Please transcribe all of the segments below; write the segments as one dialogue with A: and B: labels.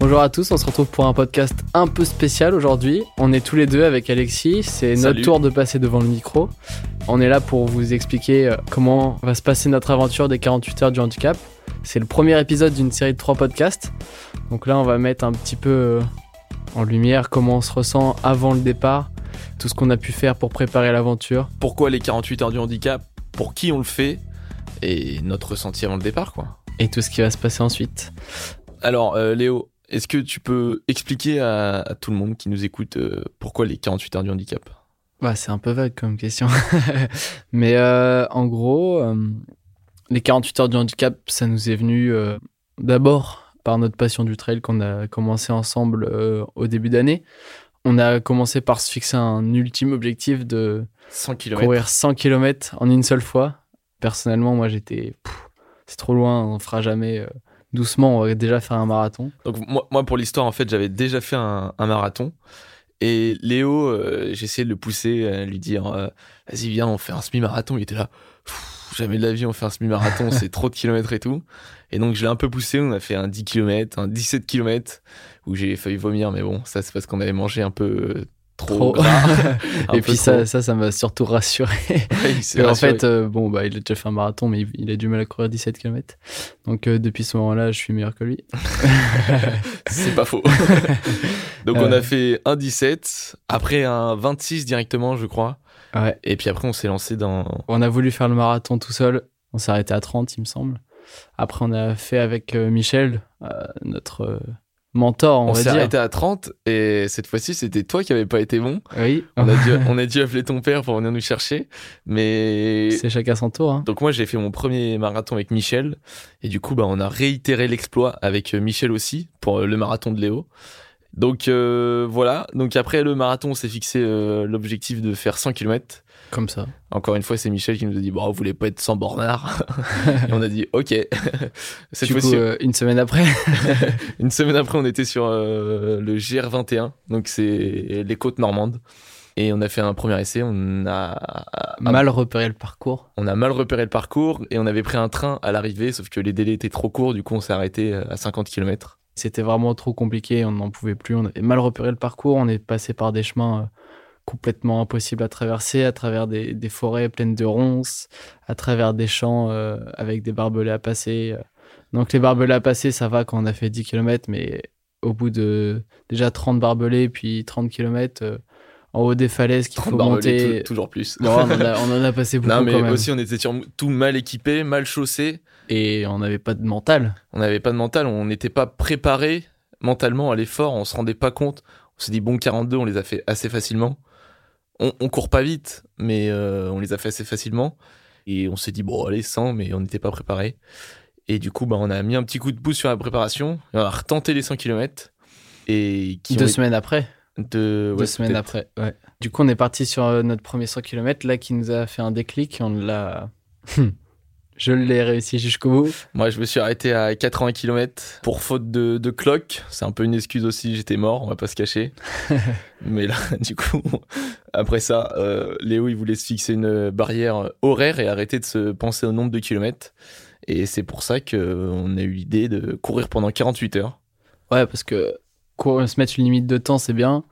A: Bonjour à tous, on se retrouve pour un podcast un peu spécial aujourd'hui. On est tous les deux avec Alexis, c'est notre tour de passer devant le micro. On est là pour vous expliquer euh, comment va se passer notre aventure des 48 heures du handicap. C'est le premier épisode d'une série de trois podcasts. Donc là, on va mettre un petit peu euh, en lumière comment on se ressent avant le départ, tout ce qu'on a pu faire pour préparer l'aventure.
B: Pourquoi les 48 heures du handicap? Pour qui on le fait? Et notre ressenti avant le départ, quoi.
A: et tout ce qui va se passer ensuite.
B: Alors, euh, Léo, est-ce que tu peux expliquer à, à tout le monde qui nous écoute euh, pourquoi les 48 heures du handicap?
A: Bah, c'est un peu vague comme question. Mais euh, en gros, euh, les 48 heures du handicap, ça nous est venu d'abord par notre passion du trail qu'on a commencé ensemble au début d'année. On a commencé par se fixer un ultime objectif de
B: 100 km.
A: courir 100 km en une seule fois. Personnellement, moi, j'étais... C'est trop loin, on fera jamais... euh, doucement, on va déjà faire un marathon.
B: Donc, moi, moi, pour l'histoire, en fait, j'avais déjà fait un, un marathon. Et Léo, euh, essayé de le pousser, à lui dire euh, Vas-y, viens, on fait un semi-marathon. Il était là Pff, Jamais de la vie, on fait un semi-marathon, c'est trop de kilomètres et tout. Et donc, je l'ai un peu poussé. On a fait un 10 km, un 17 km, où j'ai failli vomir. Mais bon, ça, c'est parce qu'on avait mangé un peu euh, trop.
A: Trop.
B: gras. Un
A: Et puis ça,
B: trop.
A: ça, ça m'a surtout rassuré.
B: Ouais,
A: en fait, euh, bon, bah, il a déjà fait un marathon, mais il, il a du mal à courir 17 km. Donc, euh, depuis ce moment-là, je suis meilleur que lui.
B: C'est pas faux. Donc on
A: Euh.
B: a fait un 17, après un 26 directement, je crois.
A: Ouais.
B: Et puis après, on s'est lancé dans.
A: On a voulu faire le marathon tout seul. On s'est arrêté à 30, il me semble. Après, on a fait avec euh, Michel, euh, notre euh, mentor, on,
B: On,
A: va
B: s'est arrêté à 30 et cette fois-ci, c'était toi qui avais pas été bon.
A: Oui,
B: On a, dû, on a dû appeler ton père pour venir nous chercher. Mais.
A: c'est chacun son tour. hein.
B: Donc moi, j'ai fait mon premier marathon avec Michel. Et du coup, bah, on a réitéré l'exploit avec euh, Michel aussi pour euh, le marathon de Léo. Donc euh, voilà. Donc après le marathon, on s'est fixé euh, l'objectif de faire 100 km.
A: Comme ça.
B: Encore une fois, c'est Michel qui nous a dit Bon, vous voulez pas être sans bornard Et on a dit Ok. Cette
A: du coup, euh, une semaine après,
B: une semaine après, on était sur euh, le GR21, donc c'est les côtes normandes. Et on a fait un premier essai. On a,
A: mal repéré le parcours.
B: on a mal repéré le parcours et on avait pris un train à l'arrivée, sauf que les délais étaient trop courts. Du coup, on s'est arrêté euh, à 50 km.
A: C'était vraiment trop compliqué, on n'en pouvait plus. On avait mal repéré le parcours, on est passé par des chemins complètement impossibles à traverser, à travers des, des forêts pleines de ronces, à travers des champs euh, avec des barbelés à passer. euh. Donc les barbelés à passer, ça va quand on a fait 10 km, mais au bout de déjà 30 barbelés, puis 30 km, en haut des falaises qu'il
B: 30
A: faut monter.
B: tou- toujours plus.
A: Bon, on, en a, on en a passé beaucoup
B: non, mais
A: quand même.
B: aussi, on était tout mal équipé, mal chaussé.
A: Et on n'avait pas de mental.
B: On n'avait pas de mental, on n'était pas préparé mentalement à l'effort, on se rendait pas compte. On s'est dit, bon, 42, on les a fait assez facilement. On, on court pas vite, mais euh, on les a fait assez facilement. Et on s'est dit, bon, allez, 100, mais on n'était pas préparé. Et du coup, bah, on a mis un petit coup de pouce sur la préparation. On a retenté les 100 km. Et qui
A: Deux semaines après.
B: deux,
A: semaines après, ouais. Du coup, on est parti sur euh, notre premier 100 km, là, qui nous a fait un déclic. On l'a. Je l'ai réussi jusqu'au bout.
B: Moi, je me suis arrêté à 80 km pour faute de, de cloque. C'est un peu une excuse aussi, j'étais mort, on va pas se cacher. Mais là, du coup, après ça, euh, Léo, il voulait se fixer une barrière horaire et arrêter de se penser au nombre de kilomètres. Et c'est pour ça qu'on a eu l'idée de courir pendant 48 heures.
A: Ouais, parce que se mettre une limite de temps, c'est bien,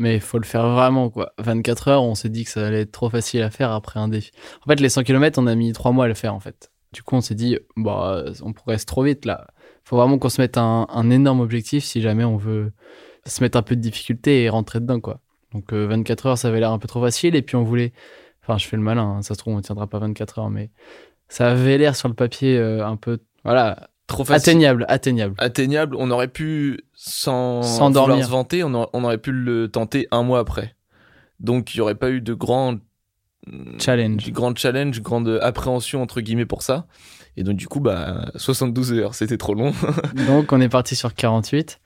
A: mais il faut le faire vraiment, quoi. 24 heures, on s'est dit que ça allait être trop facile à faire après un défi. En fait, les 100 km, on a mis 3 mois à le faire, en fait. Du coup, on s'est dit, bah, on progresse trop vite, là. faut vraiment qu'on se mette un, un énorme objectif si jamais on veut se mettre un peu de difficulté et rentrer dedans, quoi. Donc, euh, 24 heures, ça avait l'air un peu trop facile, et puis on voulait. Enfin, je fais le malin, hein, ça se trouve, on ne tiendra pas 24 heures, mais ça avait l'air sur le papier euh, un peu. Voilà,
B: Trop facile.
A: atteignable, atteignable.
B: Atteignable, on aurait pu, sans,
A: Sans dormir.
B: se vanter, on, a- on aurait pu le tenter un mois après. Donc, il n'y aurait pas eu de grand
A: Challenge.
B: du grand challenge, grande appréhension entre guillemets pour ça. Et donc du coup, bah 72 heures, c'était trop long.
A: Donc on est parti sur 48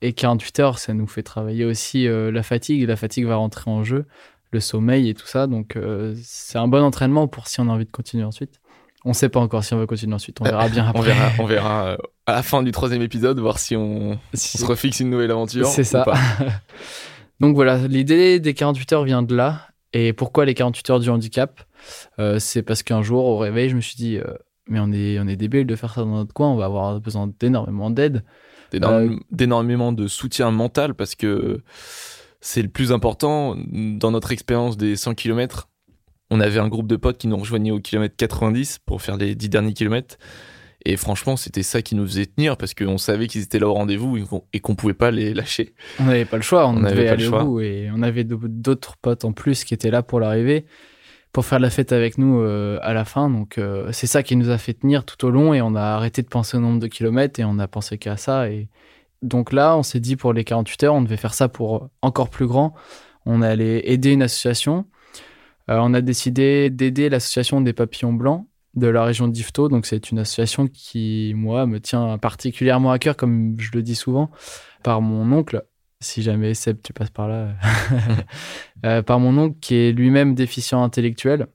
A: et 48 heures, ça nous fait travailler aussi euh, la fatigue. La fatigue va rentrer en jeu, le sommeil et tout ça. Donc euh, c'est un bon entraînement pour si on a envie de continuer ensuite. On sait pas encore si on veut continuer ensuite. On verra bien après.
B: on verra, on verra euh, à la fin du troisième épisode voir si on,
A: Si-
B: on se refixe une nouvelle aventure.
A: C'est ça.
B: pas.
A: Donc voilà, l'idée des 48 heures vient de là. Et pourquoi les 48 heures du handicap? Euh, C'est parce qu'un jour, au réveil, je me suis dit, euh, mais on est, on est débile de faire ça dans notre coin. On va avoir besoin d'énormément d'aide.
B: d'énorme- d'énormément de soutien mental parce que c'est le plus important dans notre expérience des 100 km. On avait un groupe de potes qui nous rejoignaient au kilomètre 90 pour faire les 10 derniers kilomètres. Et franchement, c'était ça qui nous faisait tenir parce qu'on savait qu'ils étaient là au rendez-vous et qu'on- pouvait pas les lâcher.
A: On n'avait pas le choix, on, devait aller au bout. Et on avait d'autres potes en plus qui étaient là pour l'arrivée, pour faire la fête avec nous euh, à la fin. Donc euh, c'est ça qui nous a fait tenir tout au long et on a arrêté de penser au nombre de kilomètres et on a pensé qu'à ça. Et donc là, on s'est dit pour les 48 heures, on devait faire ça pour encore plus grand. On allait aider une association. Euh, on a décidé d'aider l'association des papillons blancs de la région d'Ifto. Donc c'est une association qui, moi, me tient particulièrement à cœur, comme je le dis souvent, par mon oncle. Si jamais Seb, tu passes par là, euh, par mon oncle qui est lui-même déficient intellectuel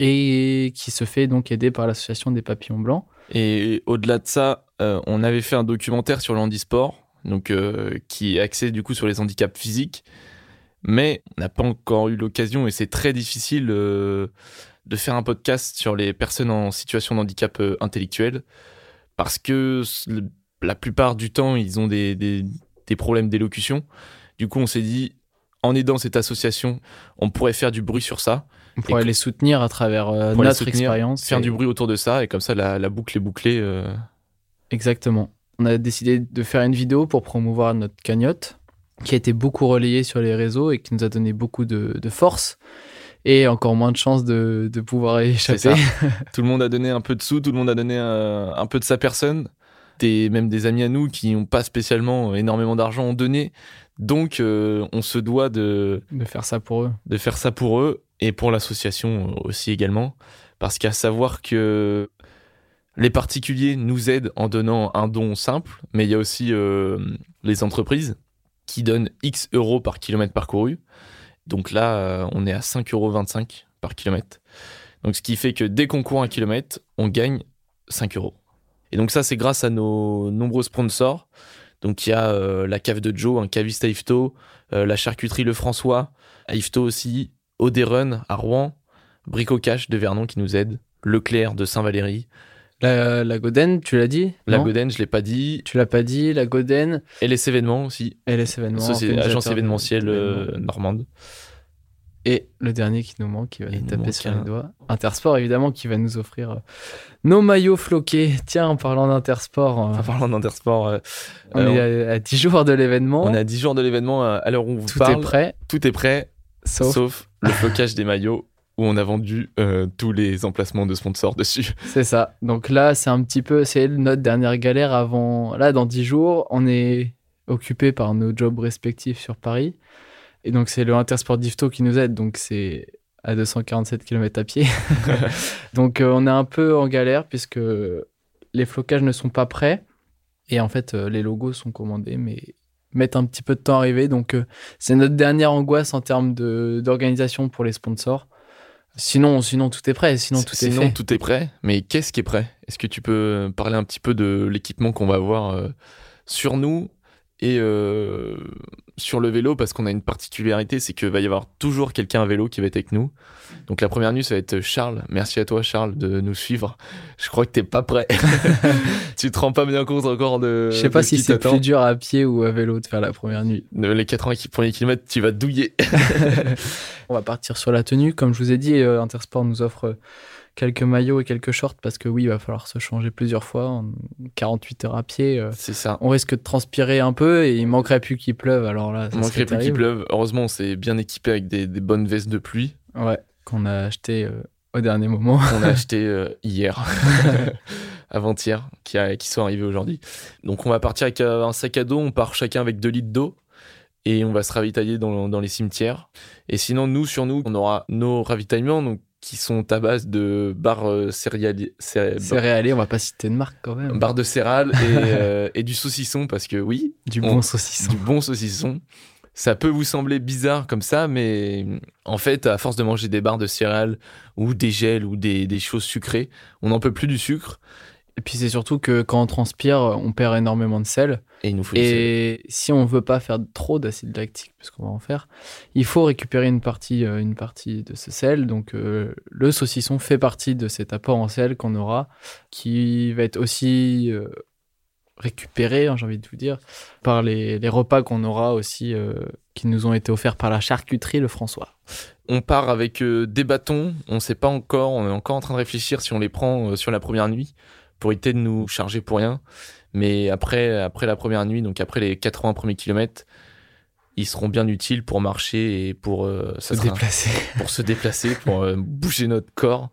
A: et qui se fait donc aider par l'association des papillons blancs.
B: Et au-delà de ça, euh, on avait fait un documentaire sur le handisport, donc euh, qui est axé du coup sur les handicaps physiques, mais on n'a pas encore eu l'occasion et c'est très difficile euh, de faire un podcast sur les personnes en situation de handicap euh, intellectuel parce que la plupart du temps ils ont des, des- des problèmes d'élocution. Du coup, on s'est dit en aidant cette association, on pourrait faire du bruit sur ça,
A: On pourrait les soutenir à travers euh, notre
B: soutenir,
A: expérience.
B: faire
A: et-
B: du bruit autour de ça et comme ça la, la boucle est bouclée. euh,
A: Exactement. On a décidé de faire une vidéo pour promouvoir notre cagnotte, qui a été beaucoup relayée sur les réseaux et qui nous a donné beaucoup de, de force et encore moins de chances de, de pouvoir y échapper.
B: Tout le monde a donné un peu de sous, tout le monde a donné euh, un peu de sa personne. Des, même des amis à nous qui n'ont pas spécialement énormément d'argent ont donné. Donc, euh, on se doit de,
A: de faire ça pour eux.
B: de faire ça pour eux et pour l'association aussi également. Parce qu'à savoir que les particuliers nous aident en donnant un don simple, mais il y a aussi euh, les entreprises qui donnent X euros par kilomètre parcouru. Donc là, euh, on est à 5,25 euros par kilomètre. Donc ce qui fait que dès qu'on court un kilomètre, on gagne 5 euros. Et donc ça, c'est grâce à nos nombreux sponsors. Donc il y a euh, la cave de Joe, un caviste à euh, la charcuterie Le François, à aussi, Oderun à Rouen, Bricocache de Vernon qui nous aide, Leclerc de Saint-Valéry,
A: La, la Goden, tu l'as dit
B: la Goden, je l'ai pas dit,
A: Tu l'as pas dit, la Goden,
B: LS événements aussi,
A: LS événements.
B: Société-
A: organisateur
B: agence événementielle euh, normande.
A: Et le dernier qui nous manque, qui va nous taper
B: manque
A: sur
B: un.
A: les doigts. Intersport, évidemment, qui va nous offrir euh, nos maillots floqués. Tiens, en parlant d'Intersport, euh,
B: En parlant d'Intersport, euh,
A: on est à, à 10 jours de l'événement.
B: on est à 10 jours de l'événement à l'heure où on vous
A: Tout
B: parle.
A: est prêt,
B: Tout est prêt,
A: sauf,
B: sauf, le flocage des maillots où on a vendu euh, tous les emplacements de sponsors dessus.
A: c'est ça. Donc là, c'est un petit peu, c'est notre dernière galère avant. Là, dans 10 jours, on est occupé par nos jobs respectifs sur Paris. Et donc, c'est le Intersport d'Ifto qui nous aide. Donc, c'est à 247 km à pied. donc, euh, on est un peu en galère puisque les flocages ne sont pas prêts. Et en fait, euh, les logos sont commandés, mais mettent un petit peu de temps à arriver. Donc, c'est notre dernière angoisse en termes d'organisation pour les sponsors. Sinon, sinon, tout est prêt. Sinon, tout est
B: Sinon,
A: fait.
B: tout est prêt. Mais qu'est-ce qui est prêt? Est-ce que tu peux parler un petit peu de l'équipement qu'on va avoir euh, sur nous et euh, sur le vélo Parce qu'on a une particularité, c'est qu'il va y avoir toujours quelqu'un à vélo qui va être avec nous. Donc la première nuit, ça va être Charles. Merci à toi, Charles, de nous suivre. Je crois que t'es pas prêt. tu te rends pas bien compte encore de.
A: Je sais pas si c'est plus dur à pied ou à vélo de faire la première nuit.
B: De Les 80 qui- premiers kilomètres, tu vas douiller.
A: On va partir sur la tenue. Comme je vous ai dit, euh, Intersport nous offre euh, quelques maillots et quelques shorts parce que oui, il va falloir se changer plusieurs fois en 48 heures à pied. euh,
B: C'est ça.
A: on risque de transpirer un peu et il manquerait plus qu'il pleuve. Alors là, ça
B: Il
A: serait
B: manquerait plus qu'il pleuve. Heureusement, on s'est bien équipé avec des, des bonnes vestes de pluie.
A: Ouais, qu'on a acheté euh, au dernier moment.
B: qu'on a acheté euh, hier, avant-hier, qui, a- qui sont arrivés aujourd'hui. Donc on va partir avec un sac à dos, on part chacun avec 2 litres d'eau et on va se ravitailler dans, dans les cimetières. Et sinon, nous, sur nous, on aura nos ravitaillements donc, qui sont à base de barres euh, céréaliers, céré-
A: Céréalier, on va pas citer de marque quand même.
B: barres de céréales et, euh, et du saucisson parce que oui,
A: du
B: on-
A: bon saucisson.
B: du bon saucisson. Ça peut vous sembler bizarre comme ça, mais en fait, à force de manger des barres de céréales ou des gels ou des, des choses sucrées, on n'en peut plus du sucre.
A: Et puis c'est surtout que quand on transpire, on perd énormément de sel.
B: Et il nous faut du sel.
A: Et si on veut pas faire trop d'acide lactique, parce qu'on va en faire, il faut récupérer une partie, euh, une partie de ce sel. Donc euh, le saucisson fait partie de cet apport en sel qu'on aura, qui va être aussi euh, récupéré, hein, j'ai envie de vous dire, par les, les repas qu'on aura aussi, qui nous ont été offerts par la charcuterie Le François.
B: On part avec des bâtons. On sait pas encore. On est encore en train de réfléchir si on les prend sur la première nuit pour éviter de nous charger pour rien. Mais après, après la première nuit, donc après les 80 premiers kilomètres, ils seront bien utiles pour marcher et pour, euh, ça
A: Se déplacer.
B: pour se déplacer, pour euh, bouger notre corps.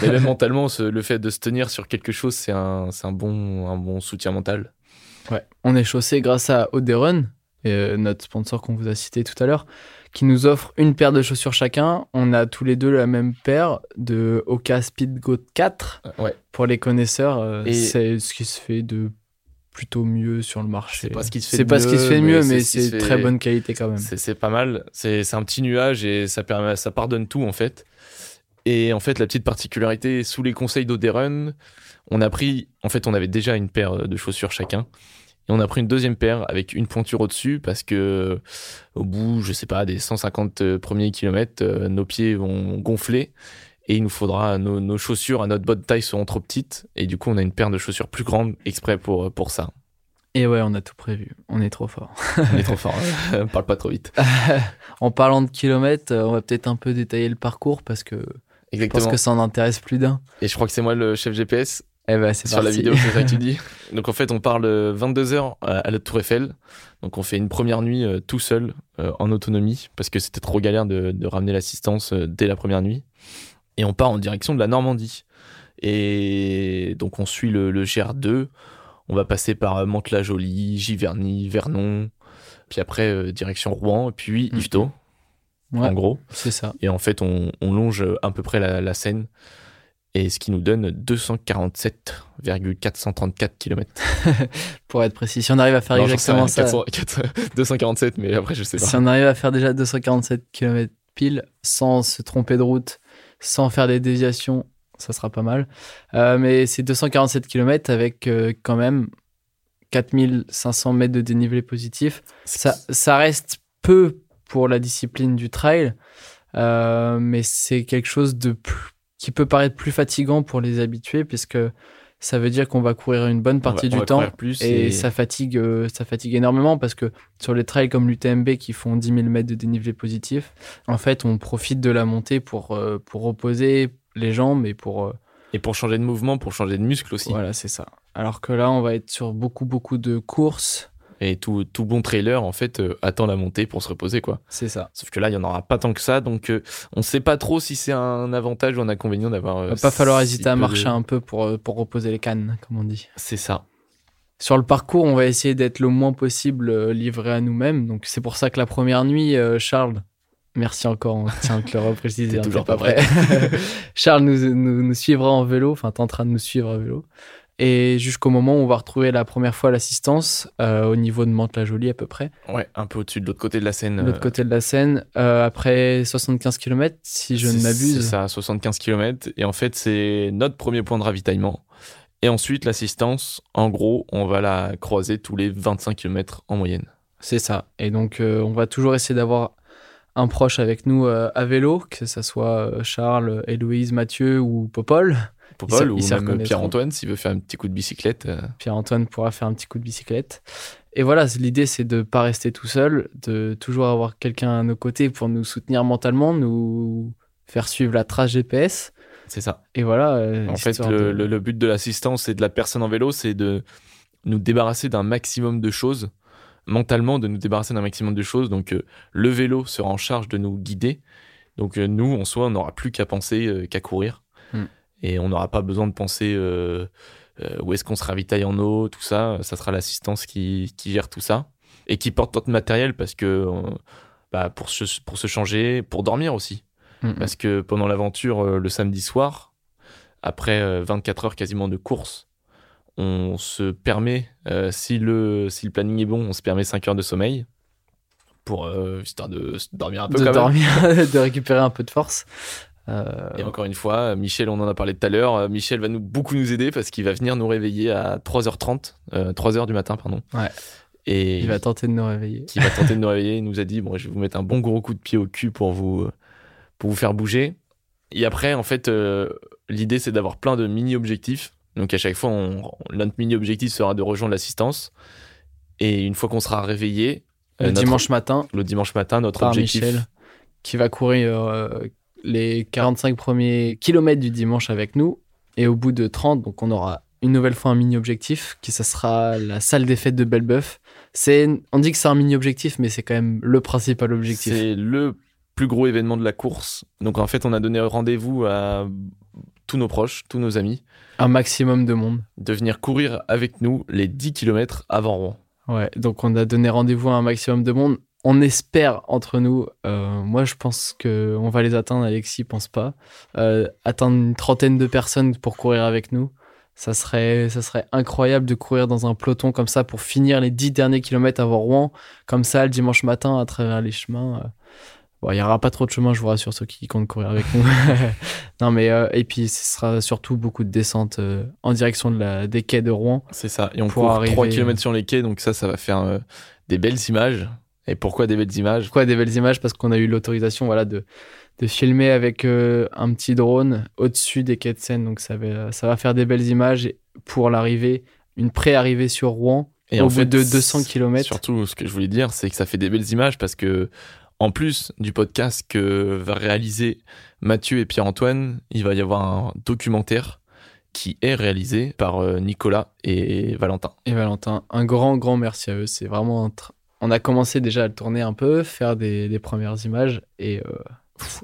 B: Mais même mentalement, ce- le fait de se tenir sur quelque chose, c'est un, c'est un, bon, un bon soutien mental.
A: Ouais. On est chaussé grâce à Oderon, euh, notre sponsor qu'on vous a cité tout à l'heure, qui nous offre une paire de chaussures chacun. On a tous les deux la même paire de Oka Speed Goat 4.
B: Euh, Ouais.
A: Pour les connaisseurs, euh,
B: Et-
A: c'est ce qui se fait de plutôt mieux sur le marché.
B: C'est pas ce qui se fait de
A: pas ce qui se
B: mieux,
A: fait de mieux,
B: mais c'est ce fait-
A: très bonne qualité quand même.
B: C'est pas mal. C'est un petit nuage et ça, permet, ça pardonne tout en fait. Et en fait, la petite particularité, sous les conseils d'Oderun, on a pris, en fait, on avait déjà une paire de chaussures chacun. Et on a pris une deuxième paire avec une pointure au-dessus parce que au bout, je sais pas, des 150 premiers kilomètres, euh, nos pieds vont gonfler et il nous faudra nos, nos chaussures à notre bonne taille seront trop petites et du coup, on a une paire de chaussures plus grande exprès pour pour ça.
A: Et ouais, on a tout prévu. On est trop fort.
B: On est trop fort. hein. Parle pas trop vite.
A: en parlant de kilomètres, euh, on va peut-être un peu détailler le parcours parce que je pense
B: Exactement.
A: que ça en intéresse plus d'un.
B: Et je crois que c'est moi le chef GPS.
A: Eh ben, c'est
B: sur la vidéo, c'est ça que tu dis. Donc en fait, on parle 22h à la Tour Eiffel. Donc on fait une première nuit euh, tout seul, euh, en autonomie, parce que c'était trop galère de, de ramener l'assistance euh, dès la première nuit. Et on part en direction de la Normandie. Et donc on suit le, le GR2. On va passer par euh, Mantes-la-Jolie, Giverny, Vernon. Puis après, euh, direction Rouen, et puis. Yvetot,
A: Ouais,
B: en gros.
A: c'est ça.
B: Et en fait, on, on longe à peu près la, la Seine. Et ce qui nous donne 247,434 km.
A: Pour être précis, si on arrive à faire exactement ça,
B: 247, mais après, je sais pas.
A: si on arrive à faire déjà 247 km pile, sans se tromper de route, sans faire des déviations, ça sera pas mal. Euh, mais c'est 247 km avec euh, quand même 4500 mètres de dénivelé positif. Ça, ça reste peu pour la discipline du trail, euh, mais c'est quelque chose de plus- qui peut paraître plus fatigant pour les habitués, puisque ça veut dire qu'on va courir une bonne
B: va-
A: partie
B: on
A: du
B: va
A: temps.
B: plus
A: Et
B: et-
A: ça fatigue, euh, ça fatigue énormément parce que sur les trails comme l'UTMB qui font 10 000 mètres de dénivelé positif, en fait, on profite de la montée pour, euh, pour reposer les jambes et pour. euh,
B: Et pour changer de mouvement, pour changer de muscle aussi.
A: voilà, c'est ça. Alors que là, on va être sur beaucoup, beaucoup de courses.
B: Et tout, tout bon trailer, en fait, euh, attend la montée pour se reposer, quoi.
A: C'est ça.
B: Sauf que là, il n'y en aura pas tant que ça. Donc, euh, on sait pas trop si c'est un avantage ou un inconvénient d'avoir. euh,
A: va pas falloir
B: si
A: hésiter à
B: de-
A: marcher un peu pour, euh, pour reposer les cannes, comme on dit.
B: C'est ça.
A: Sur le parcours, on va essayer d'être le moins possible livré à nous-mêmes. Donc, c'est pour ça que la première nuit, Charles, merci encore, on tient te le repréciser. Hein,
B: toujours pas prêt.
A: Charles nous, nous, nous suivra en vélo, enfin, t'es en train de nous suivre à vélo. Et jusqu'au moment où on va retrouver la première fois l'assistance euh, au niveau de Mantes-la-Jolie à peu près,
B: Ouais, un peu au-dessus de l'autre côté de la Seine.
A: de l'autre
B: euh,
A: côté de la Seine, euh, après 75 km, si je ne m'abuse.
B: C'est ça, 75 km. Et en fait, c'est notre premier point de ravitaillement. Et ensuite, l'assistance, en gros, on va la croiser tous les 25 km en moyenne.
A: C'est ça. Et donc, euh, on va toujours essayer d'avoir un proche avec nous euh, à vélo, que ce soit euh, Charles, Héloïse, Mathieu ou Popol.
B: Popol ou même
A: reconnaîtront.
B: Pierre-Antoine, s'il veut faire un petit coup de bicyclette. euh,
A: Pierre-Antoine pourra faire un petit coup de bicyclette. Et voilà, l'idée, c'est de ne pas rester tout seul, de toujours avoir quelqu'un à nos côtés pour nous soutenir mentalement, nous faire suivre la trace GPS.
B: c'est ça.
A: Et voilà. euh,
B: En fait,
A: de-
B: le but de l'assistance et de la personne en vélo, c'est de nous débarrasser d'un maximum de choses, mentalement, de nous débarrasser d'un maximum de choses. Donc, euh, le vélo sera en charge de nous guider. Donc, euh, nous, en soi, on n'aura plus qu'à penser euh, qu'à courir.
A: Hmm.
B: Et on n'aura pas besoin de penser où est-ce qu'on se ravitaille en eau, tout ça. Ça sera l'assistance qui, qui gère tout ça et qui porte notre matériel parce que bah, pour, se, pour se changer, pour dormir aussi.
A: Mm,
B: Parce que pendant l'aventure, le samedi soir, après euh, 24 heures quasiment de course, on se permet, euh, si, le, si le planning est bon, on se permet 5 heures de sommeil pour euh, histoire de dormir un peu
A: de
B: quand même.
A: dormir, de récupérer un peu de force. Euh,
B: Et encore une fois, Michel, on en a parlé tout à l'heure, Michel va nous, beaucoup nous aider parce qu'il va venir nous réveiller à 3h30, euh, 3h du matin, pardon.
A: Ouais.
B: Et
A: il va tenter de nous réveiller.
B: qui va tenter de nous réveiller. Il nous a dit bon, je vais vous mettre un bon gros coup de pied au cul pour vous, pour vous faire bouger. Et après, en fait, l'idée c'est d'avoir plein de mini-objectifs. Donc à chaque fois, on, notre mini-objectif sera de rejoindre l'assistance. Et une fois qu'on sera réveillé,
A: Le
B: euh, notre-
A: dimanche matin,
B: le dimanche matin, notre
A: par
B: objectif.
A: Michel, qui va courir euh, les 45 premiers kilomètres du dimanche avec nous. Et au bout de 30, donc on aura une nouvelle fois un mini-objectif, qui ça sera la salle des fêtes de. C'est, on dit que c'est un mini-objectif, mais c'est quand même le principal objectif.
B: C'est le plus gros événement de la course. Donc en fait, on a donné rendez-vous à tous nos proches, tous nos amis,
A: Un maximum de monde.
B: de venir courir avec nous les 10 km avant Rouen.
A: Ouais, donc on a donné rendez-vous à un maximum de monde. On espère entre nous, euh, moi je pense que on va les atteindre, Alexis pense pas, euh, atteindre une trentaine de personnes pour courir avec nous. Ça serait, ça serait incroyable de courir dans un peloton comme ça pour finir les dix derniers kilomètres avant Rouen, comme ça le dimanche matin à travers les chemins. euh. Bon, il y aura pas trop de chemin, je vous rassure, ceux qui comptent courir avec nous. non mais euh, et puis ce sera surtout beaucoup de descentes euh, en direction de la, des quais de Rouen.
B: C'est ça. Et on court
A: arriver-
B: 3 km sur les quais, donc ça, ça va faire euh, des belles images. Et pourquoi des belles images?
A: Pourquoi des belles images? Parce qu'on a eu l'autorisation voilà, de, de filmer avec euh, un petit drone au-dessus des quais de Seine. Donc ça va, ça va faire des belles images pour l'arrivée, une pré-arrivée sur Rouen
B: Et
A: au
B: en
A: bout
B: fait,
A: de 200 km.
B: Surtout, ce que je voulais dire, c'est que ça fait des belles images parce que, en plus du podcast que va réaliser Mathieu et Pierre-Antoine, il va y avoir un documentaire qui est réalisé par euh, Nicolas et Valentin.
A: Et Valentin, un grand, grand merci à eux. C'est vraiment un On a commencé déjà à le tourner un peu, faire des, des premières images et euh,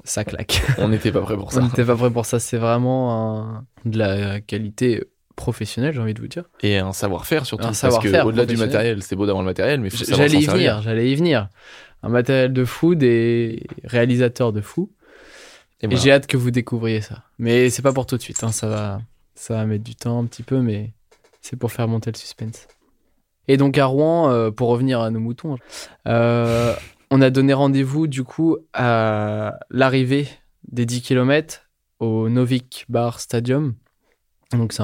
A: ça claque.
B: On n'était pas prêt pour
A: On
B: ça.
A: n'était pas prêt pour ça. C'est vraiment un- de la qualité professionnelle, j'ai envie de vous dire.
B: Et un savoir-faire surtout.
A: Un
B: parce
A: savoir-faire
B: que au-delà du
A: professionnel.
B: matériel, c'est beau d'avoir le matériel, mais savoir
A: J'allais y venir, j'allais y venir. Un matériel de fou, des réalisateurs de fou.
B: Et
A: j'ai hâte que vous découvriez ça. Mais c'est pas pour tout de suite, hein, ça, va, ça va mettre du temps un petit peu, mais c'est pour faire monter le suspense. Et donc à Rouen, euh, pour revenir à nos moutons, euh, on a donné rendez-vous du coup à l'arrivée des 10 km au Novik Bar Stadium. Donc c'est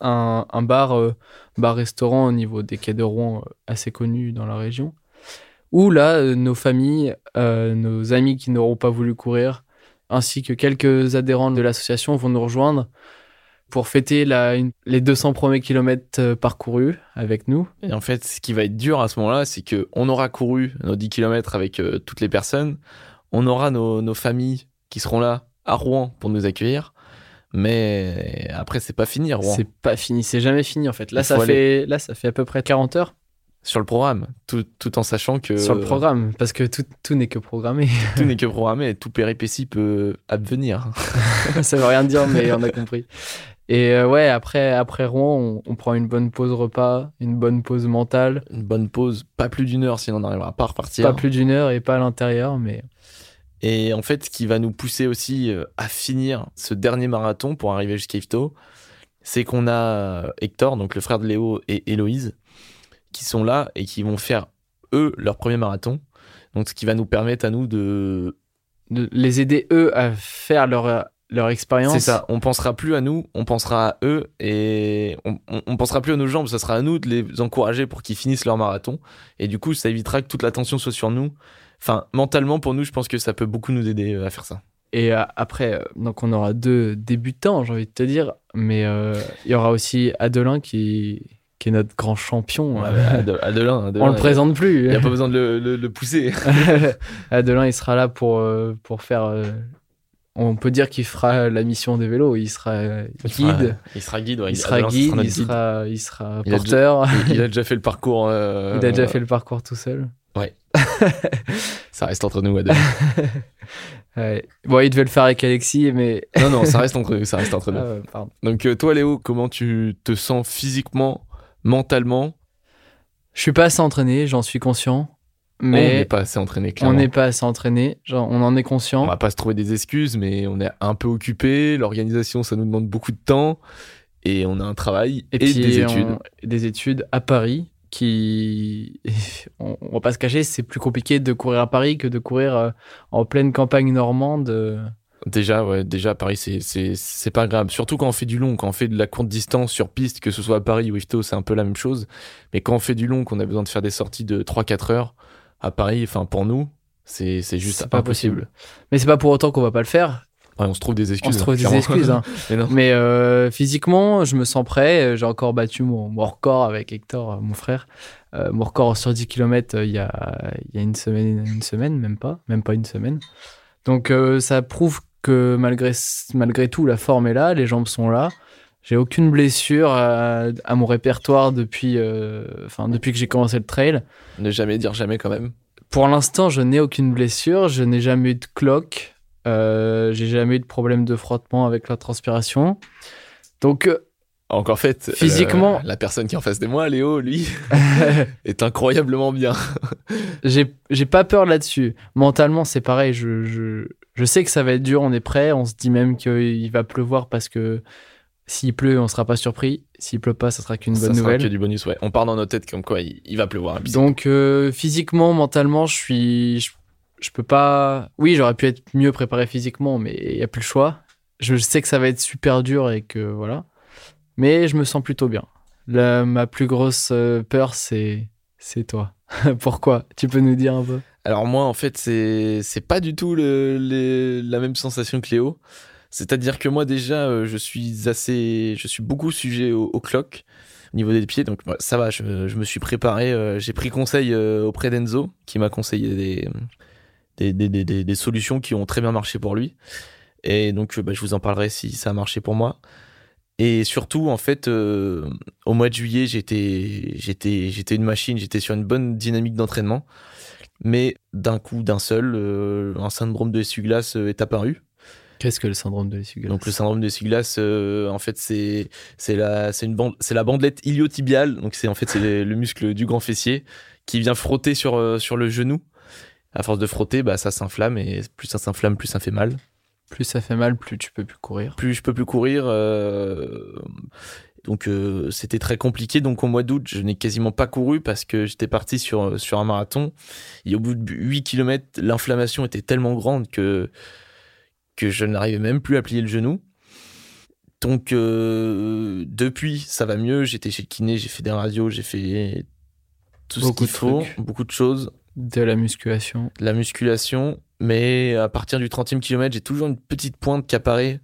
A: un, bar, euh, bar-restaurant au niveau des quais de Rouen euh, assez connu dans la région. Où là, euh, nos familles, nos amis qui n'auront pas voulu courir, ainsi que quelques adhérents de l'association vont nous rejoindre pour fêter les 200 premiers kilomètres parcourus avec nous.
B: Et en fait, ce qui va être dur à ce moment-là, c'est que on aura couru nos 10 km avec toutes les personnes. On aura nos familles qui seront là à Rouen pour nous accueillir. Mais après, c'est pas fini Rouen.
A: C'est pas fini, c'est jamais fini en fait. Là, ça fait, là, ça fait à peu près 40 heures
B: Sur le programme, tout, tout en sachant que
A: sur le programme, parce que tout, tout n'est que programmé.
B: tout n'est que programmé et tout péripétie peut advenir.
A: ça veut rien dire, mais on a compris. Et euh, ouais, après, après Rouen, on, on prend une bonne pause repas, une bonne pause mentale.
B: Une bonne pause, pas plus d'une heure, sinon on n'arrivera pas à repartir.
A: Pas plus d'une heure et pas à l'intérieur, mais
B: Et en fait, ce qui va nous pousser aussi euh, à finir ce dernier marathon pour arriver jusqu'à Yvetot, c'est qu'on a euh, Hector, donc le frère de Léo et Héloïse, qui sont là et qui vont faire, eux, leur premier marathon. Donc, ce qui va nous permettre à nous de.
A: de les aider eux à faire leur, leur expérience.
B: C'est ça, on pensera plus à nous, on pensera à eux et on, on, on pensera plus à nos jambes, ça sera à nous de les encourager pour qu'ils finissent leur marathon. Et du coup, ça évitera que toute l'attention soit sur nous. Enfin, mentalement, pour nous, je pense que ça peut beaucoup nous aider euh, à faire ça.
A: Et euh, après, euh, donc on aura deux débutants, j'ai envie de te dire, mais euh, il y aura aussi Adelin qui, qui est notre grand champion.
B: Ouais, Ade- Adelin, Adelin,
A: on le présente
B: Il
A: plus.
B: n'y a pas besoin de le, le- le pousser.
A: Adelin, il sera là pour, pour faire. on peut dire qu'il fera la mission des vélos. Il sera guide.
B: Il sera guide.
A: Il sera guide, il sera, il
B: Il
A: porteur.
B: Il, il a déjà fait le parcours. euh,
A: Il a déjà fait le parcours tout seul.
B: Ça reste entre nous, Adelin.
A: Ouais. Bon, il devait le faire avec Alexis, mais.
B: non, non, ça reste entre nous. Ça reste entre nous.
A: Ah ouais.
B: Donc, euh, toi, Léo, comment tu te sens physiquement, mentalement?
A: Je suis pas assez entraîné, j'en suis conscient.
B: On n'est
A: Mais
B: pas assez entraîné,
A: on
B: clairement.
A: n'est pas assez entraîné. Genre, on en est
B: On
A: conscient.
B: va pas se trouver des excuses, mais on est un peu occupé. L'organisation, ça nous demande beaucoup de temps. Et on a un travail et,
A: puis,
B: des
A: on-
B: études.
A: des études à Paris qui. On, on va pas se cacher, c'est plus compliqué de courir à Paris que de courir euh, en pleine campagne normande. euh.
B: Déjà, ouais, déjà à Paris, c'est, pas agréable. Surtout quand on fait du long, quand on fait de la courte distance sur piste, que ce soit à Paris ou Ifto, c'est un peu la même chose. Mais quand on fait du long, qu'on a besoin de faire des sorties de 3-4 heures, à Paris, enfin pour nous, c'est, c'est juste
A: pas possible. Mais c'est pas pour autant qu'on va pas le faire.
B: Ouais, on se trouve des excuses.
A: On se trouve
B: hein,
A: des excuses. hein.
B: Mais
A: euh, physiquement, je me sens prêt. J'ai encore battu mon, mon record avec Hector, euh, mon frère. Euh, mon record sur 10 km il y a, il y a une, semaine, une semaine, même pas. Même pas une semaine. Donc euh, ça prouve que malgré, malgré tout, la forme est là, les jambes sont là. J'ai aucune blessure à, à mon répertoire depuis, enfin, depuis que j'ai commencé le trail.
B: Ne jamais dire jamais quand même.
A: Pour l'instant, je n'ai aucune blessure. Je n'ai jamais eu de cloque. Euh, j'ai jamais eu de problème de frottement avec la transpiration. Donc, euh,
B: Encore fait, euh,
A: Physiquement-
B: la personne qui est en face de moi, Léo, lui, est incroyablement bien.
A: j'ai pas peur là-dessus. Mentalement, c'est pareil. Je, je, je sais que ça va être dur. On est prêt. On se dit même qu'il va pleuvoir parce que s'il pleut, on sera pas surpris. S'il pleut pas, ça sera qu'une bonne
B: sera
A: nouvelle.
B: que du bonus, ouais. On part dans nos têtes comme quoi il, il va pleuvoir.
A: Donc euh, physiquement, mentalement, je suis, je, je peux pas. Oui, j'aurais pu être mieux préparé physiquement, mais il y a plus le choix. Je sais que ça va être super dur et que voilà, mais je me sens plutôt bien. Ma plus grosse euh, peur, c'est c'est toi. Pourquoi? Tu peux nous dire un peu?
B: Alors moi, en fait, c'est c'est pas du tout le, la même sensation que Léo. C'est-à-dire que moi déjà, euh, je suis assez, je suis beaucoup sujet au, au clock au niveau des pieds, donc ça va. Je, je me suis préparé. euh, J'ai pris conseil auprès d'Enzo, qui m'a conseillé des des, des, des, des- solutions qui ont très bien marché pour lui. Et donc, euh, bah, je vous en parlerai si ça a marché pour moi. Et surtout, en fait, euh, au mois de juillet, j'étais, j'étais, j'étais une machine, j'étais sur une bonne dynamique d'entraînement. Mais d'un coup, d'un seul, euh, un syndrome de essuie-glace euh, est apparu.
A: Qu'est-ce que le syndrome de l'essuie-glace?
B: Donc le syndrome de essuie-glace, euh, en fait, c'est c'est la c'est une bande, c'est la bandelette iliotibiale. Donc c'est en fait c'est le, le muscle du grand fessier qui vient frotter sur sur le genou. À force de frotter, bah ça s'inflamme et plus ça s'inflamme, plus ça fait mal.
A: Plus ça fait mal, plus tu peux plus courir.
B: Plus je peux plus courir. euh, donc euh, c'était très compliqué. Donc au mois d'août, je n'ai quasiment pas couru parce que j'étais parti sur sur un marathon. Et au bout de 8 km, l'inflammation était tellement grande que que je n'arrivais même plus à plier le genou. Donc euh, depuis, ça va mieux. J'étais chez le kiné, j'ai fait des radios, j'ai fait tout ce qu'il faut,
A: trucs.
B: beaucoup de choses,
A: De la musculation.
B: de la musculation. Mais à partir du 30e kilomètre, j'ai toujours une petite pointe qui apparaît.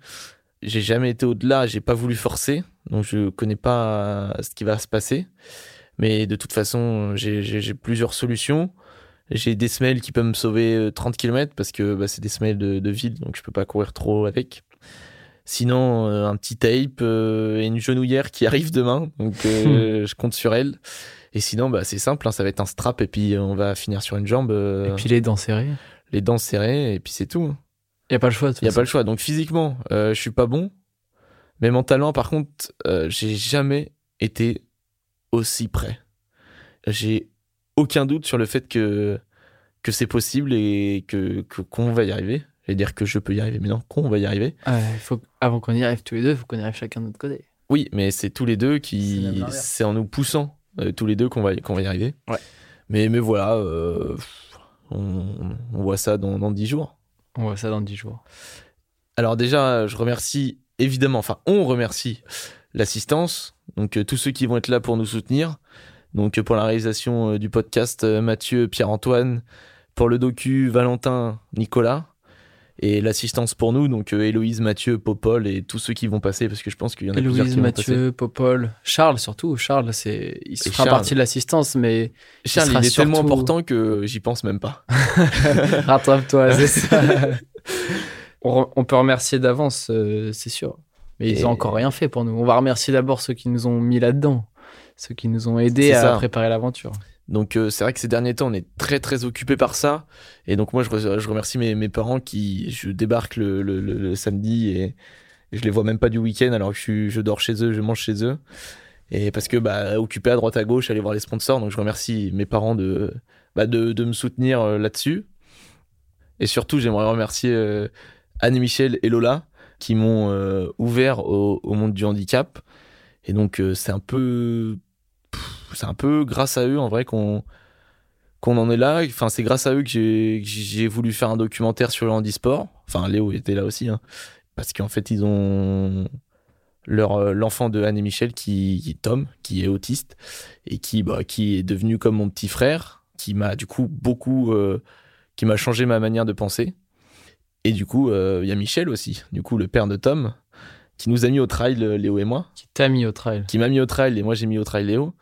B: J'ai jamais été au-delà, j'ai pas voulu forcer, donc je connais pas ce qui va se passer. Mais de toute façon, j'ai- plusieurs solutions. J'ai des semelles qui peuvent me sauver euh, 30 km parce que bah, c'est des semelles de, de ville, donc je peux pas courir trop avec. Sinon, euh, un petit tape euh, et une genouillère qui arrive demain, donc euh, je compte sur elle. Et sinon, bah, c'est simple, hein, ça va être un strap et puis on va finir sur une jambe, euh,
A: Et puis les dents serrées.
B: les dents serrées et puis c'est tout.
A: Il y a pas le choix. de toute
B: Il y a pas le choix. Donc physiquement, euh, je suis pas bon, mais mentalement, par contre, euh, j'ai jamais été aussi prêt. J'ai aucun doute sur le fait que que c'est possible et que qu'on va y arriver. Je vais dire que je peux y arriver, mais non, qu'on va y arriver.
A: Faut, avant qu'on y arrive tous les deux, il faut qu'on y arrive chacun de notre côté.
B: Oui, mais c'est tous les deux qui, c'est en nous poussant euh, tous les deux qu'on va qu'on va y arriver.
A: Ouais.
B: Mais mais voilà, euh, on, on voit ça dans dans dix jours.
A: On voit ça dans 10 jours.
B: Alors déjà, je remercie évidemment, enfin on remercie l'assistance, donc euh, tous ceux qui vont être là pour nous soutenir. Donc pour la réalisation du podcast, Mathieu, Pierre-Antoine, pour le docu, Valentin, Nicolas, et l'assistance pour nous, donc euh, Héloïse, Mathieu, Popol et tous ceux qui vont passer, parce que je pense qu'il y en a plusieurs
A: Héloïse,
B: qui vont passer.
A: Mathieu, Popol, Charles surtout. Charles, c'est, il fera
B: Charles.
A: partie de l'assistance, mais
B: Charles,
A: sera
B: il est tellement important que j'y pense même pas.
A: rattrape-toi, c'est ça. on, re- on peut remercier d'avance, euh, c'est sûr. Mais ils
B: Et-
A: ont encore rien fait pour nous. On va remercier d'abord ceux qui nous ont mis là-dedans, ceux qui nous ont aidés
B: C'est
A: à
B: ça.
A: préparer l'aventure.
B: Donc euh, c'est vrai que ces derniers temps, on est très très occupé par ça. Et donc moi, je, re- je remercie mes, parents qui, je débarque le, samedi et je les vois même pas du week-end alors que je, dors chez eux, je mange chez eux. Et parce que bah occupé à droite à gauche, aller voir les sponsors. Donc je remercie mes parents de bah, de, me soutenir euh, là-dessus. Et surtout, j'aimerais remercier euh, Anne Michel et Lola qui m'ont ouvert au, monde du handicap. Et donc c'est un peu c'est un peu grâce à eux en vrai qu'on qu'on en est là. Enfin, c'est grâce à eux que j'ai voulu faire un documentaire sur le handisport. Enfin, Léo était là aussi, hein. parce qu'en fait, ils ont leur euh, l'enfant de Anne et Michel qui Tom qui est autiste et qui bah, qui est devenu comme mon petit frère qui m'a du coup beaucoup euh, qui m'a changé ma manière de penser et du coup il y a Michel aussi du coup le père de Tom qui nous a mis au trail Léo et moi
A: Qui t'a mis au trail.
B: qui m'a mis au trail et moi j'ai mis au trail Léo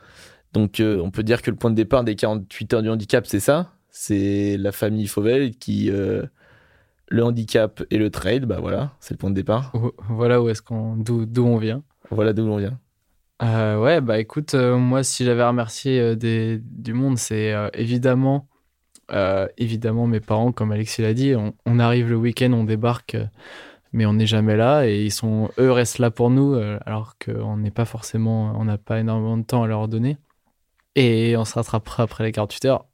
B: donc euh, on peut dire que le point de départ des 48 heures du handicap c'est ça c'est la famille Fauvel qui euh, le handicap et le trail bah voilà c'est le point de départ
A: Voilà où est-ce qu'on, d'où, d'où on vient.
B: voilà d'où l'on vient
A: Euh, ouais, bah écoute, euh, moi, si j'avais à remercier euh, des, du monde, c'est évidemment, évidemment mes parents, comme Alexis l'a dit. On, on arrive le week-end, on débarque, mais on n'est jamais là. Et ils sont, eux restent là pour nous, alors qu'on n'est pas forcément, on n'a pas énormément de temps à leur donner. Et on se rattrapera après les 48 heures,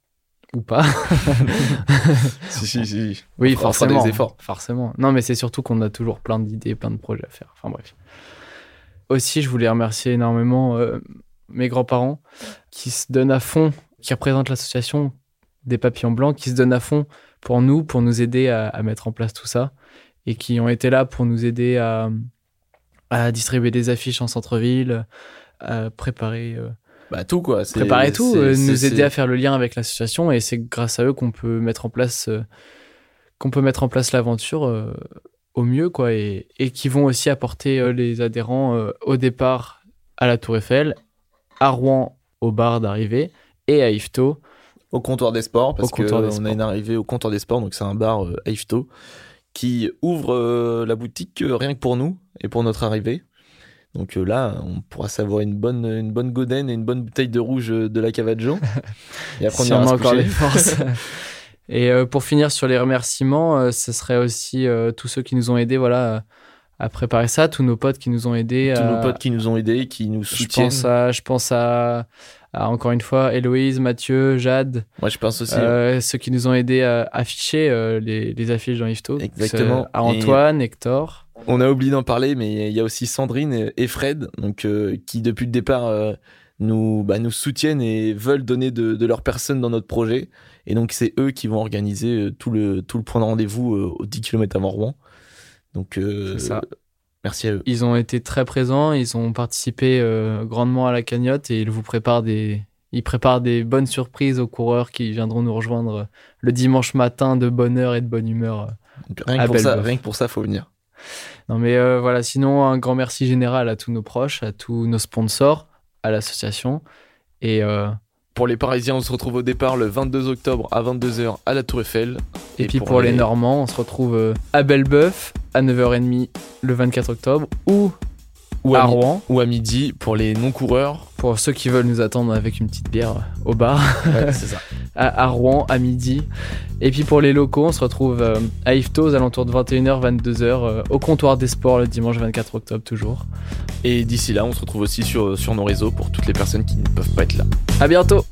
A: ou pas.
B: si si si
A: Oui,
B: On
A: forcément.
B: des efforts.
A: Forcément. Non, mais c'est surtout qu'on a toujours plein d'idées, plein de projets à faire. Enfin bref. Aussi, je voulais remercier énormément euh, mes grands-parents qui se donnent à fond, qui représentent l'association des papillons blancs, qui se donnent à fond pour nous, pour nous aider à, à mettre en place tout ça, et qui ont été là pour nous aider à, à distribuer des affiches en centre-ville, à préparer euh,
B: bah tout quoi. C'est-
A: préparer tout,
B: c'est-
A: euh,
B: c'est-
A: nous
B: c'est-
A: aider à faire le lien avec l'association et c'est grâce à eux qu'on peut mettre en place euh, qu'on peut mettre en place l'aventure euh, au mieux quoi et, et qui vont aussi apporter euh, les adhérents euh, au départ à la Tour Eiffel, à Rouen au bar d'arrivée et à Ifto.
B: au comptoir des sports parce qu'on a une arrivée au comptoir des sports donc c'est un bar euh, à Ifto qui ouvre euh, la boutique euh, rien que pour nous et pour notre arrivée donc euh, là on pourra savoir une bonne une bonne godaine et une bonne bouteille de rouge euh, de la Cavaggio et après on ira
A: encore les forces. et euh, pour finir sur les remerciements, ce serait aussi tous ceux qui nous ont aidés voilà à préparer ça, tous nos potes qui nous ont aidés
B: tous
A: à-
B: nos potes qui nous ont aidés qui nous
A: Je
B: soutiennent
A: pense à, je pense à, à, encore une fois Héloïse, Mathieu, Jade,
B: moi je pense aussi
A: euh, ceux qui nous ont aidés à afficher euh, les, les affiches dans Ifto.
B: Exactement.
A: À Antoine, Hector.
B: On a oublié d'en parler, mais il y a aussi Sandrine et Fred, donc euh, qui depuis le départ euh, nous bah, nous soutiennent et veulent donner de, de leur personne dans notre projet. Et donc c'est eux qui vont organiser euh, tout le tout le point de rendez-vous euh, aux 10 km avant Rouen. Donc
A: ça.
B: merci à eux.
A: Ils ont été très présents, ils ont participé grandement à la cagnotte et ils vous préparent des, bonnes surprises aux coureurs qui viendront nous rejoindre le dimanche matin de bonne heure et de bonne humeur.
B: Donc, rien,
A: à
B: que pour ça, rien que pour ça, faut venir.
A: Non mais euh, voilà, sinon un grand merci général à tous nos proches, à tous nos sponsors, à l'association et euh,
B: Pour les Parisiens, on se retrouve au départ le 22 octobre à 22h à la Tour Eiffel.
A: Et, puis pour, les... Normands, on se retrouve euh, à Belleboeuf à 9h30 le 24 octobre ou
B: ou
A: à Rouen
B: ou à midi pour les non-coureurs.
A: pour ceux qui veulent nous attendre avec une petite bière au bar
B: Ouais, c'est ça.
A: à, à Rouen à midi. Et puis pour les locaux, on se retrouve euh, à Ifto aux alentours de 21h 22h euh, au comptoir des sports le dimanche 24 octobre toujours.
B: Et d'ici là, on se retrouve aussi sur, sur nos réseaux pour toutes les personnes qui ne peuvent pas être là.
A: À bientôt.